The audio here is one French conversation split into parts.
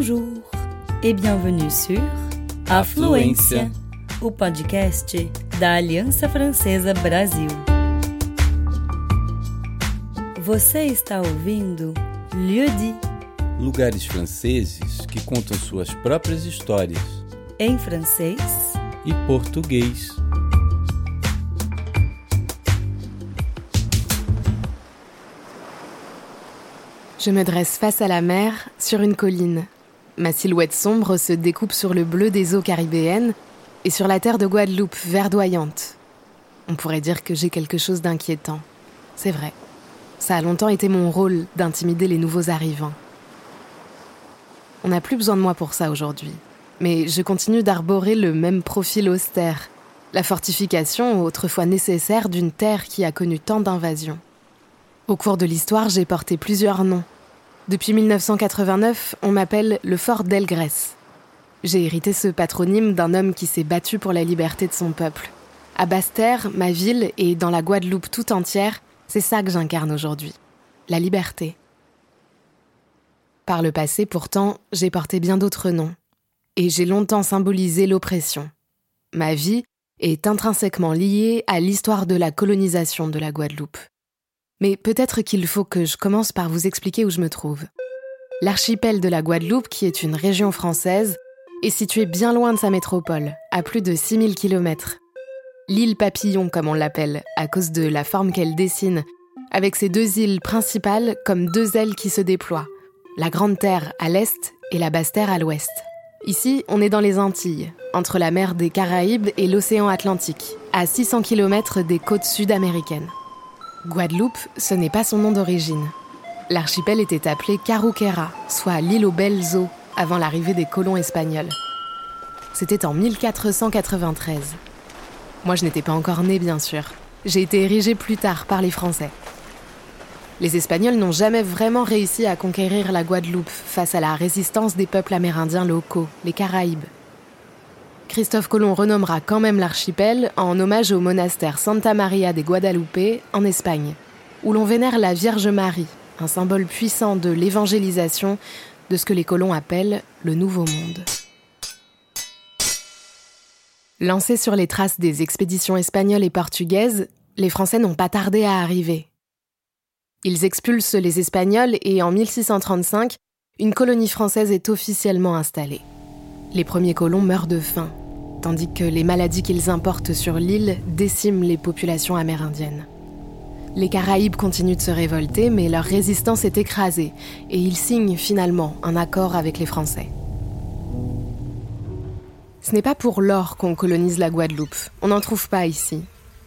Bonjour e bienvenue sur Afluência, o podcast da Aliança Francesa Brasil. Você está ouvindo Lieu dit, Lugares franceses que contam suas próprias histórias em francês e português. Je me dresse face à la mer, sur une colline. Ma silhouette sombre se découpe sur le bleu des eaux caribéennes et sur la terre de Guadeloupe verdoyante. On pourrait dire que j'ai quelque chose d'inquiétant. C'est vrai. Ça a longtemps été mon rôle d'intimider les nouveaux arrivants. On n'a plus besoin de moi pour ça aujourd'hui. Mais je continue d'arborer le même profil austère, la fortification autrefois nécessaire d'une terre qui a connu tant d'invasions. Au cours de l'histoire, j'ai porté plusieurs noms. Depuis 1989, on m'appelle le Fort d'Elgrès. J'ai hérité ce patronyme d'un homme qui s'est battu pour la liberté de son peuple. À Basse-Terre, ma ville, et dans la Guadeloupe tout entière, c'est ça que j'incarne aujourd'hui. La liberté. Par le passé, pourtant, j'ai porté bien d'autres noms. Et j'ai longtemps symbolisé l'oppression. Ma vie est intrinsèquement liée à l'histoire de la colonisation de la Guadeloupe. Mais peut-être qu'il faut que je commence par vous expliquer où je me trouve. L'archipel de la Guadeloupe, qui est une région française, est situé bien loin de sa métropole, à plus de 6000 km. L'île Papillon, comme on l'appelle, à cause de la forme qu'elle dessine, avec ses deux îles principales comme deux ailes qui se déploient, la Grande Terre à l'est et la Basse Terre à l'ouest. Ici, on est dans les Antilles, entre la mer des Caraïbes et l'océan Atlantique, à 600 km des côtes sud-américaines. Guadeloupe, ce n'est pas son nom d'origine. L'archipel était appelé Caruquera, soit l'île aux belles avant l'arrivée des colons espagnols. C'était en 1493. Moi, je n'étais pas encore née, bien sûr. J'ai été érigée plus tard par les Français. Les Espagnols n'ont jamais vraiment réussi à conquérir la Guadeloupe face à la résistance des peuples amérindiens locaux, les Caraïbes. Christophe Colomb renommera quand même l'archipel en hommage au monastère Santa Maria de Guadalupe en Espagne, où l'on vénère la Vierge Marie, un symbole puissant de l'évangélisation de ce que les colons appellent le Nouveau Monde. Lancés sur les traces des expéditions espagnoles et portugaises, les Français n'ont pas tardé à arriver. Ils expulsent les Espagnols et en 1635, une colonie française est officiellement installée. Les premiers colons meurent de faim, tandis que les maladies qu'ils importent sur l'île déciment les populations amérindiennes. Les Caraïbes continuent de se révolter, mais leur résistance est écrasée, et ils signent finalement un accord avec les Français. Ce n'est pas pour l'or qu'on colonise la Guadeloupe, on n'en trouve pas ici.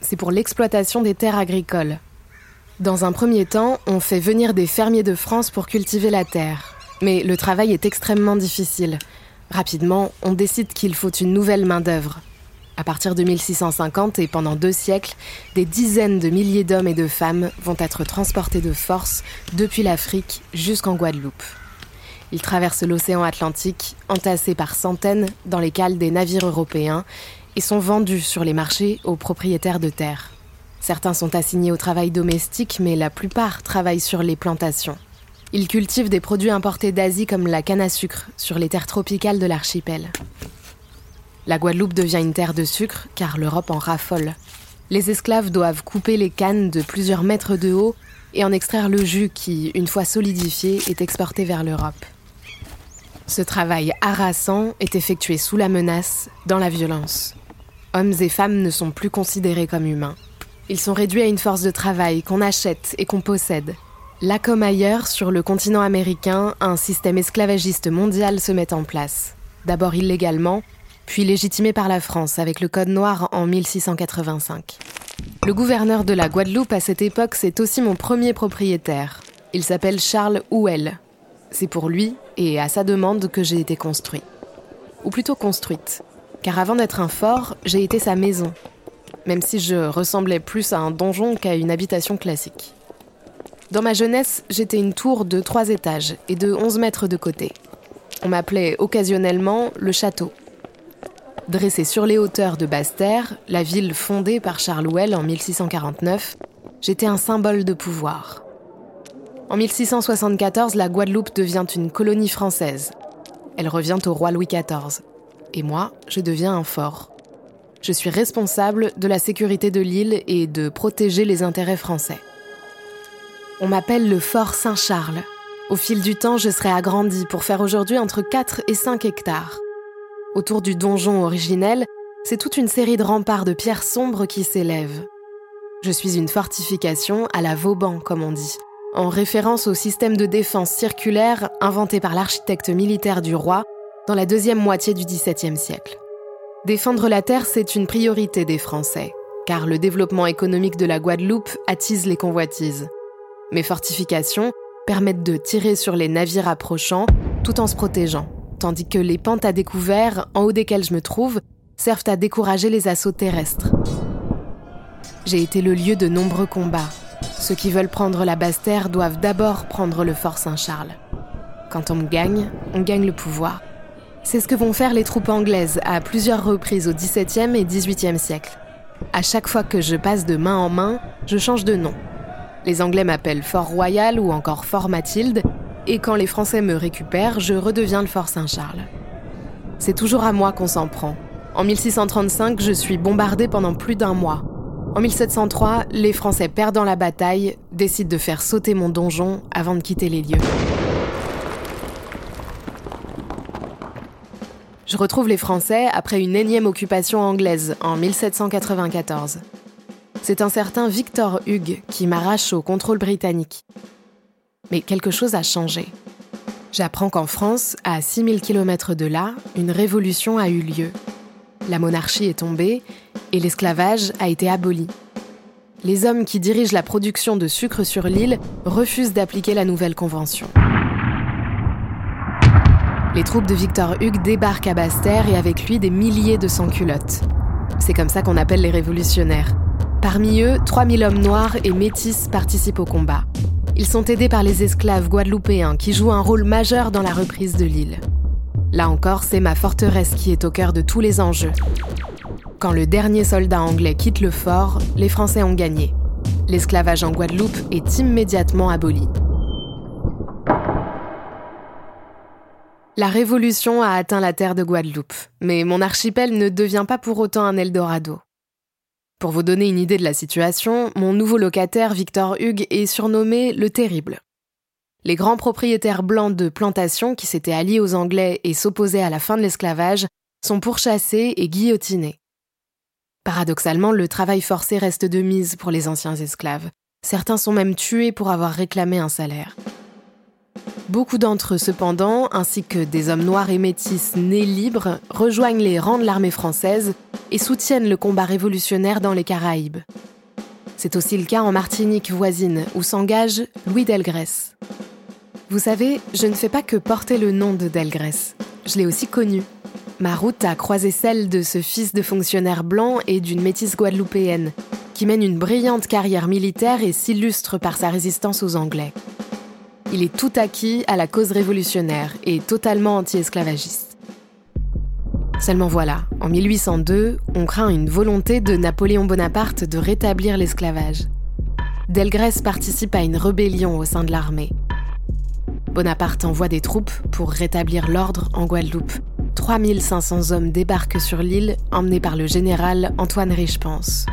C'est pour l'exploitation des terres agricoles. Dans un premier temps, on fait venir des fermiers de France pour cultiver la terre. Mais le travail est extrêmement difficile. Rapidement, on décide qu'il faut une nouvelle main-d'œuvre. À partir de 1650 et pendant deux siècles, des dizaines de milliers d'hommes et de femmes vont être transportés de force depuis l'Afrique jusqu'en Guadeloupe. Ils traversent l'océan Atlantique, entassés par centaines dans les cales des navires européens, et sont vendus sur les marchés aux propriétaires de terres. Certains sont assignés au travail domestique, mais la plupart travaillent sur les plantations. Ils cultivent des produits importés d'Asie comme la canne à sucre sur les terres tropicales de l'archipel. La Guadeloupe devient une terre de sucre car l'Europe en raffole. Les esclaves doivent couper les cannes de plusieurs mètres de haut et en extraire le jus qui, une fois solidifié, est exporté vers l'Europe. Ce travail harassant est effectué sous la menace, dans la violence. Hommes et femmes ne sont plus considérés comme humains. Ils sont réduits à une force de travail qu'on achète et qu'on possède. Là comme ailleurs, sur le continent américain, un système esclavagiste mondial se met en place. D'abord illégalement, puis légitimé par la France avec le Code noir en 1685. Le gouverneur de la Guadeloupe à cette époque, c'est aussi mon premier propriétaire. Il s'appelle Charles Houel. C'est pour lui et à sa demande que j'ai été construit. Ou plutôt construite. Car avant d'être un fort, j'ai été sa maison. Même si je ressemblais plus à un donjon qu'à une habitation classique. Dans ma jeunesse, j'étais une tour de trois étages et de 11 mètres de côté. On m'appelait occasionnellement le château. Dressé sur les hauteurs de Basse-Terre, la ville fondée par Charles en 1649, j'étais un symbole de pouvoir. En 1674, la Guadeloupe devient une colonie française. Elle revient au roi Louis XIV. Et moi, je deviens un fort. Je suis responsable de la sécurité de l'île et de protéger les intérêts français. On m'appelle le fort Saint-Charles. Au fil du temps, je serai agrandi pour faire aujourd'hui entre 4 et 5 hectares. Autour du donjon originel, c'est toute une série de remparts de pierres sombres qui s'élèvent. Je suis une fortification à la Vauban, comme on dit, en référence au système de défense circulaire inventé par l'architecte militaire du roi dans la deuxième moitié du XVIIe siècle. Défendre la terre, c'est une priorité des Français, car le développement économique de la Guadeloupe attise les convoitises. Mes fortifications permettent de tirer sur les navires approchants tout en se protégeant, tandis que les pentes à découvert, en haut desquelles je me trouve, servent à décourager les assauts terrestres. J'ai été le lieu de nombreux combats. Ceux qui veulent prendre la Basse-Terre doivent d'abord prendre le Fort Saint-Charles. Quand on gagne, on gagne le pouvoir. C'est ce que vont faire les troupes anglaises à plusieurs reprises au XVIIe et XVIIIe siècle. À chaque fois que je passe de main en main, je change de nom. Les Anglais m'appellent Fort Royal ou encore Fort Mathilde, et quand les Français me récupèrent, je redeviens le Fort Saint-Charles. C'est toujours à moi qu'on s'en prend. En 1635, je suis bombardé pendant plus d'un mois. En 1703, les Français perdant la bataille décident de faire sauter mon donjon avant de quitter les lieux. Je retrouve les Français après une énième occupation anglaise en 1794. C'est un certain Victor Hugues qui m'arrache au contrôle britannique. Mais quelque chose a changé. J'apprends qu'en France, à 6000 km de là, une révolution a eu lieu. La monarchie est tombée et l'esclavage a été aboli. Les hommes qui dirigent la production de sucre sur l'île refusent d'appliquer la nouvelle convention. Les troupes de Victor Hugues débarquent à Basse-Terre et avec lui des milliers de sans-culottes. C'est comme ça qu'on appelle les révolutionnaires. Parmi eux, 3000 hommes noirs et métis participent au combat. Ils sont aidés par les esclaves guadeloupéens qui jouent un rôle majeur dans la reprise de l'île. Là encore, c'est ma forteresse qui est au cœur de tous les enjeux. Quand le dernier soldat anglais quitte le fort, les Français ont gagné. L'esclavage en Guadeloupe est immédiatement aboli. La révolution a atteint la terre de Guadeloupe, mais mon archipel ne devient pas pour autant un Eldorado. Pour vous donner une idée de la situation, mon nouveau locataire, Victor Hugues, est surnommé le Terrible. Les grands propriétaires blancs de plantations qui s'étaient alliés aux Anglais et s'opposaient à la fin de l'esclavage sont pourchassés et guillotinés. Paradoxalement, le travail forcé reste de mise pour les anciens esclaves. Certains sont même tués pour avoir réclamé un salaire. Beaucoup d'entre eux, cependant, ainsi que des hommes noirs et métis nés libres, rejoignent les rangs de l'armée française et soutiennent le combat révolutionnaire dans les Caraïbes. C'est aussi le cas en Martinique voisine, où s'engage Louis Delgrès. Vous savez, je ne fais pas que porter le nom de Delgrès. Je l'ai aussi connu. Ma route a croisé celle de ce fils de fonctionnaire blanc et d'une métisse guadeloupéenne, qui mène une brillante carrière militaire et s'illustre par sa résistance aux Anglais. Il est tout acquis à la cause révolutionnaire et totalement anti-esclavagiste. Seulement voilà, en 1802, on craint une volonté de Napoléon Bonaparte de rétablir l'esclavage. Delgrès participe à une rébellion au sein de l'armée. Bonaparte envoie des troupes pour rétablir l'ordre en Guadeloupe, 3500 hommes débarquent sur l'île, emmenés par le général Antoine Richepense.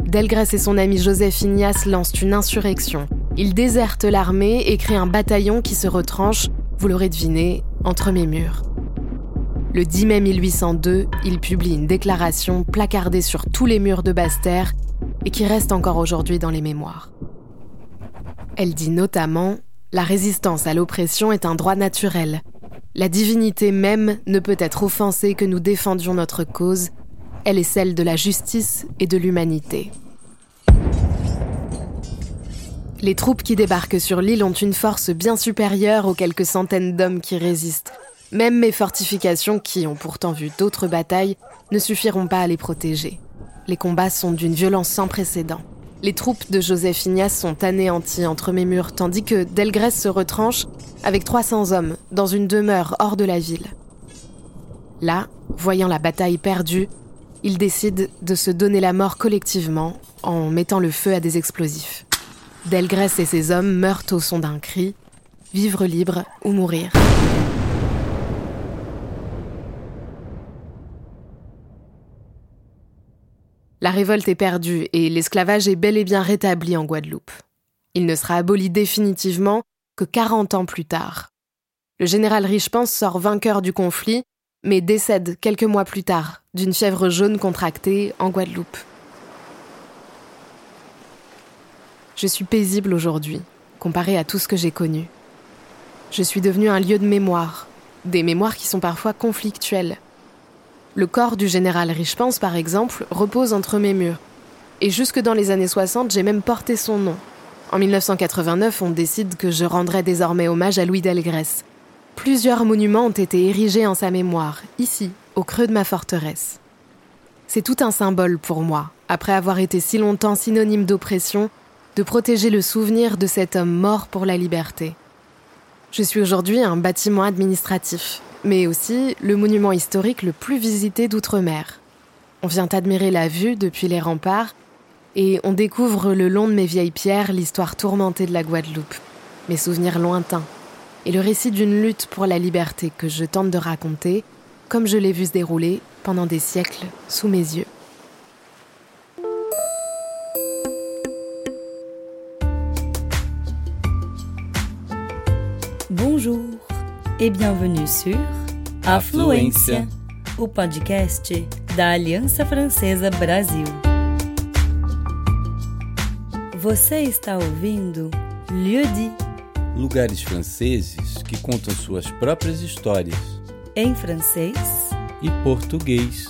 Delgrès et son ami Joseph Ignace lancent une insurrection. Ils désertent l'armée et créent un bataillon qui se retranche, vous l'aurez deviné, entre mes murs. Le 10 mai 1802, il publie une déclaration placardée sur tous les murs de Basse-Terre et qui reste encore aujourd'hui dans les mémoires. Elle dit notamment La résistance à l'oppression est un droit naturel. La divinité même ne peut être offensée que nous défendions notre cause. Elle est celle de la justice et de l'humanité. Les troupes qui débarquent sur l'île ont une force bien supérieure aux quelques centaines d'hommes qui résistent. Même mes fortifications, qui ont pourtant vu d'autres batailles, ne suffiront pas à les protéger. Les combats sont d'une violence sans précédent. Les troupes de Joseph Ignace sont anéanties entre mes murs, tandis que Delgrès se retranche avec 300 hommes dans une demeure hors de la ville. Là, voyant la bataille perdue, il décide de se donner la mort collectivement en mettant le feu à des explosifs. Delgrès et ses hommes meurent au son d'un cri Vivre libre ou mourir. La révolte est perdue et l'esclavage est bel et bien rétabli en Guadeloupe. Il ne sera aboli définitivement que 40 ans plus tard. Le général Richepense sort vainqueur du conflit, mais décède quelques mois plus tard d'une fièvre jaune contractée en Guadeloupe. Je suis paisible aujourd'hui, comparé à tout ce que j'ai connu. Je suis devenu un lieu de mémoire, des mémoires qui sont parfois conflictuelles. Le corps du général Richepens, par exemple, repose entre mes murs. Et jusque dans les années 60, j'ai même porté son nom. En 1989, on décide que je rendrai désormais hommage à Louis Delgrès. Plusieurs monuments ont été érigés en sa mémoire, ici, au creux de ma forteresse. C'est tout un symbole pour moi, après avoir été si longtemps synonyme d'oppression, de protéger le souvenir de cet homme mort pour la liberté. Je suis aujourd'hui un bâtiment administratif, mais aussi le monument historique le plus visité d'outre-mer. On vient admirer la vue depuis les remparts et on découvre le long de mes vieilles pierres l'histoire tourmentée de la Guadeloupe, mes souvenirs lointains et le récit d'une lutte pour la liberté que je tente de raconter comme je l'ai vu se dérouler pendant des siècles sous mes yeux. Et bienvenue sur Afluência, o podcast da Aliança Francesa Brasil. Você está ouvindo Lieu dit, Lugares franceses que contam suas próprias histórias em francês e português.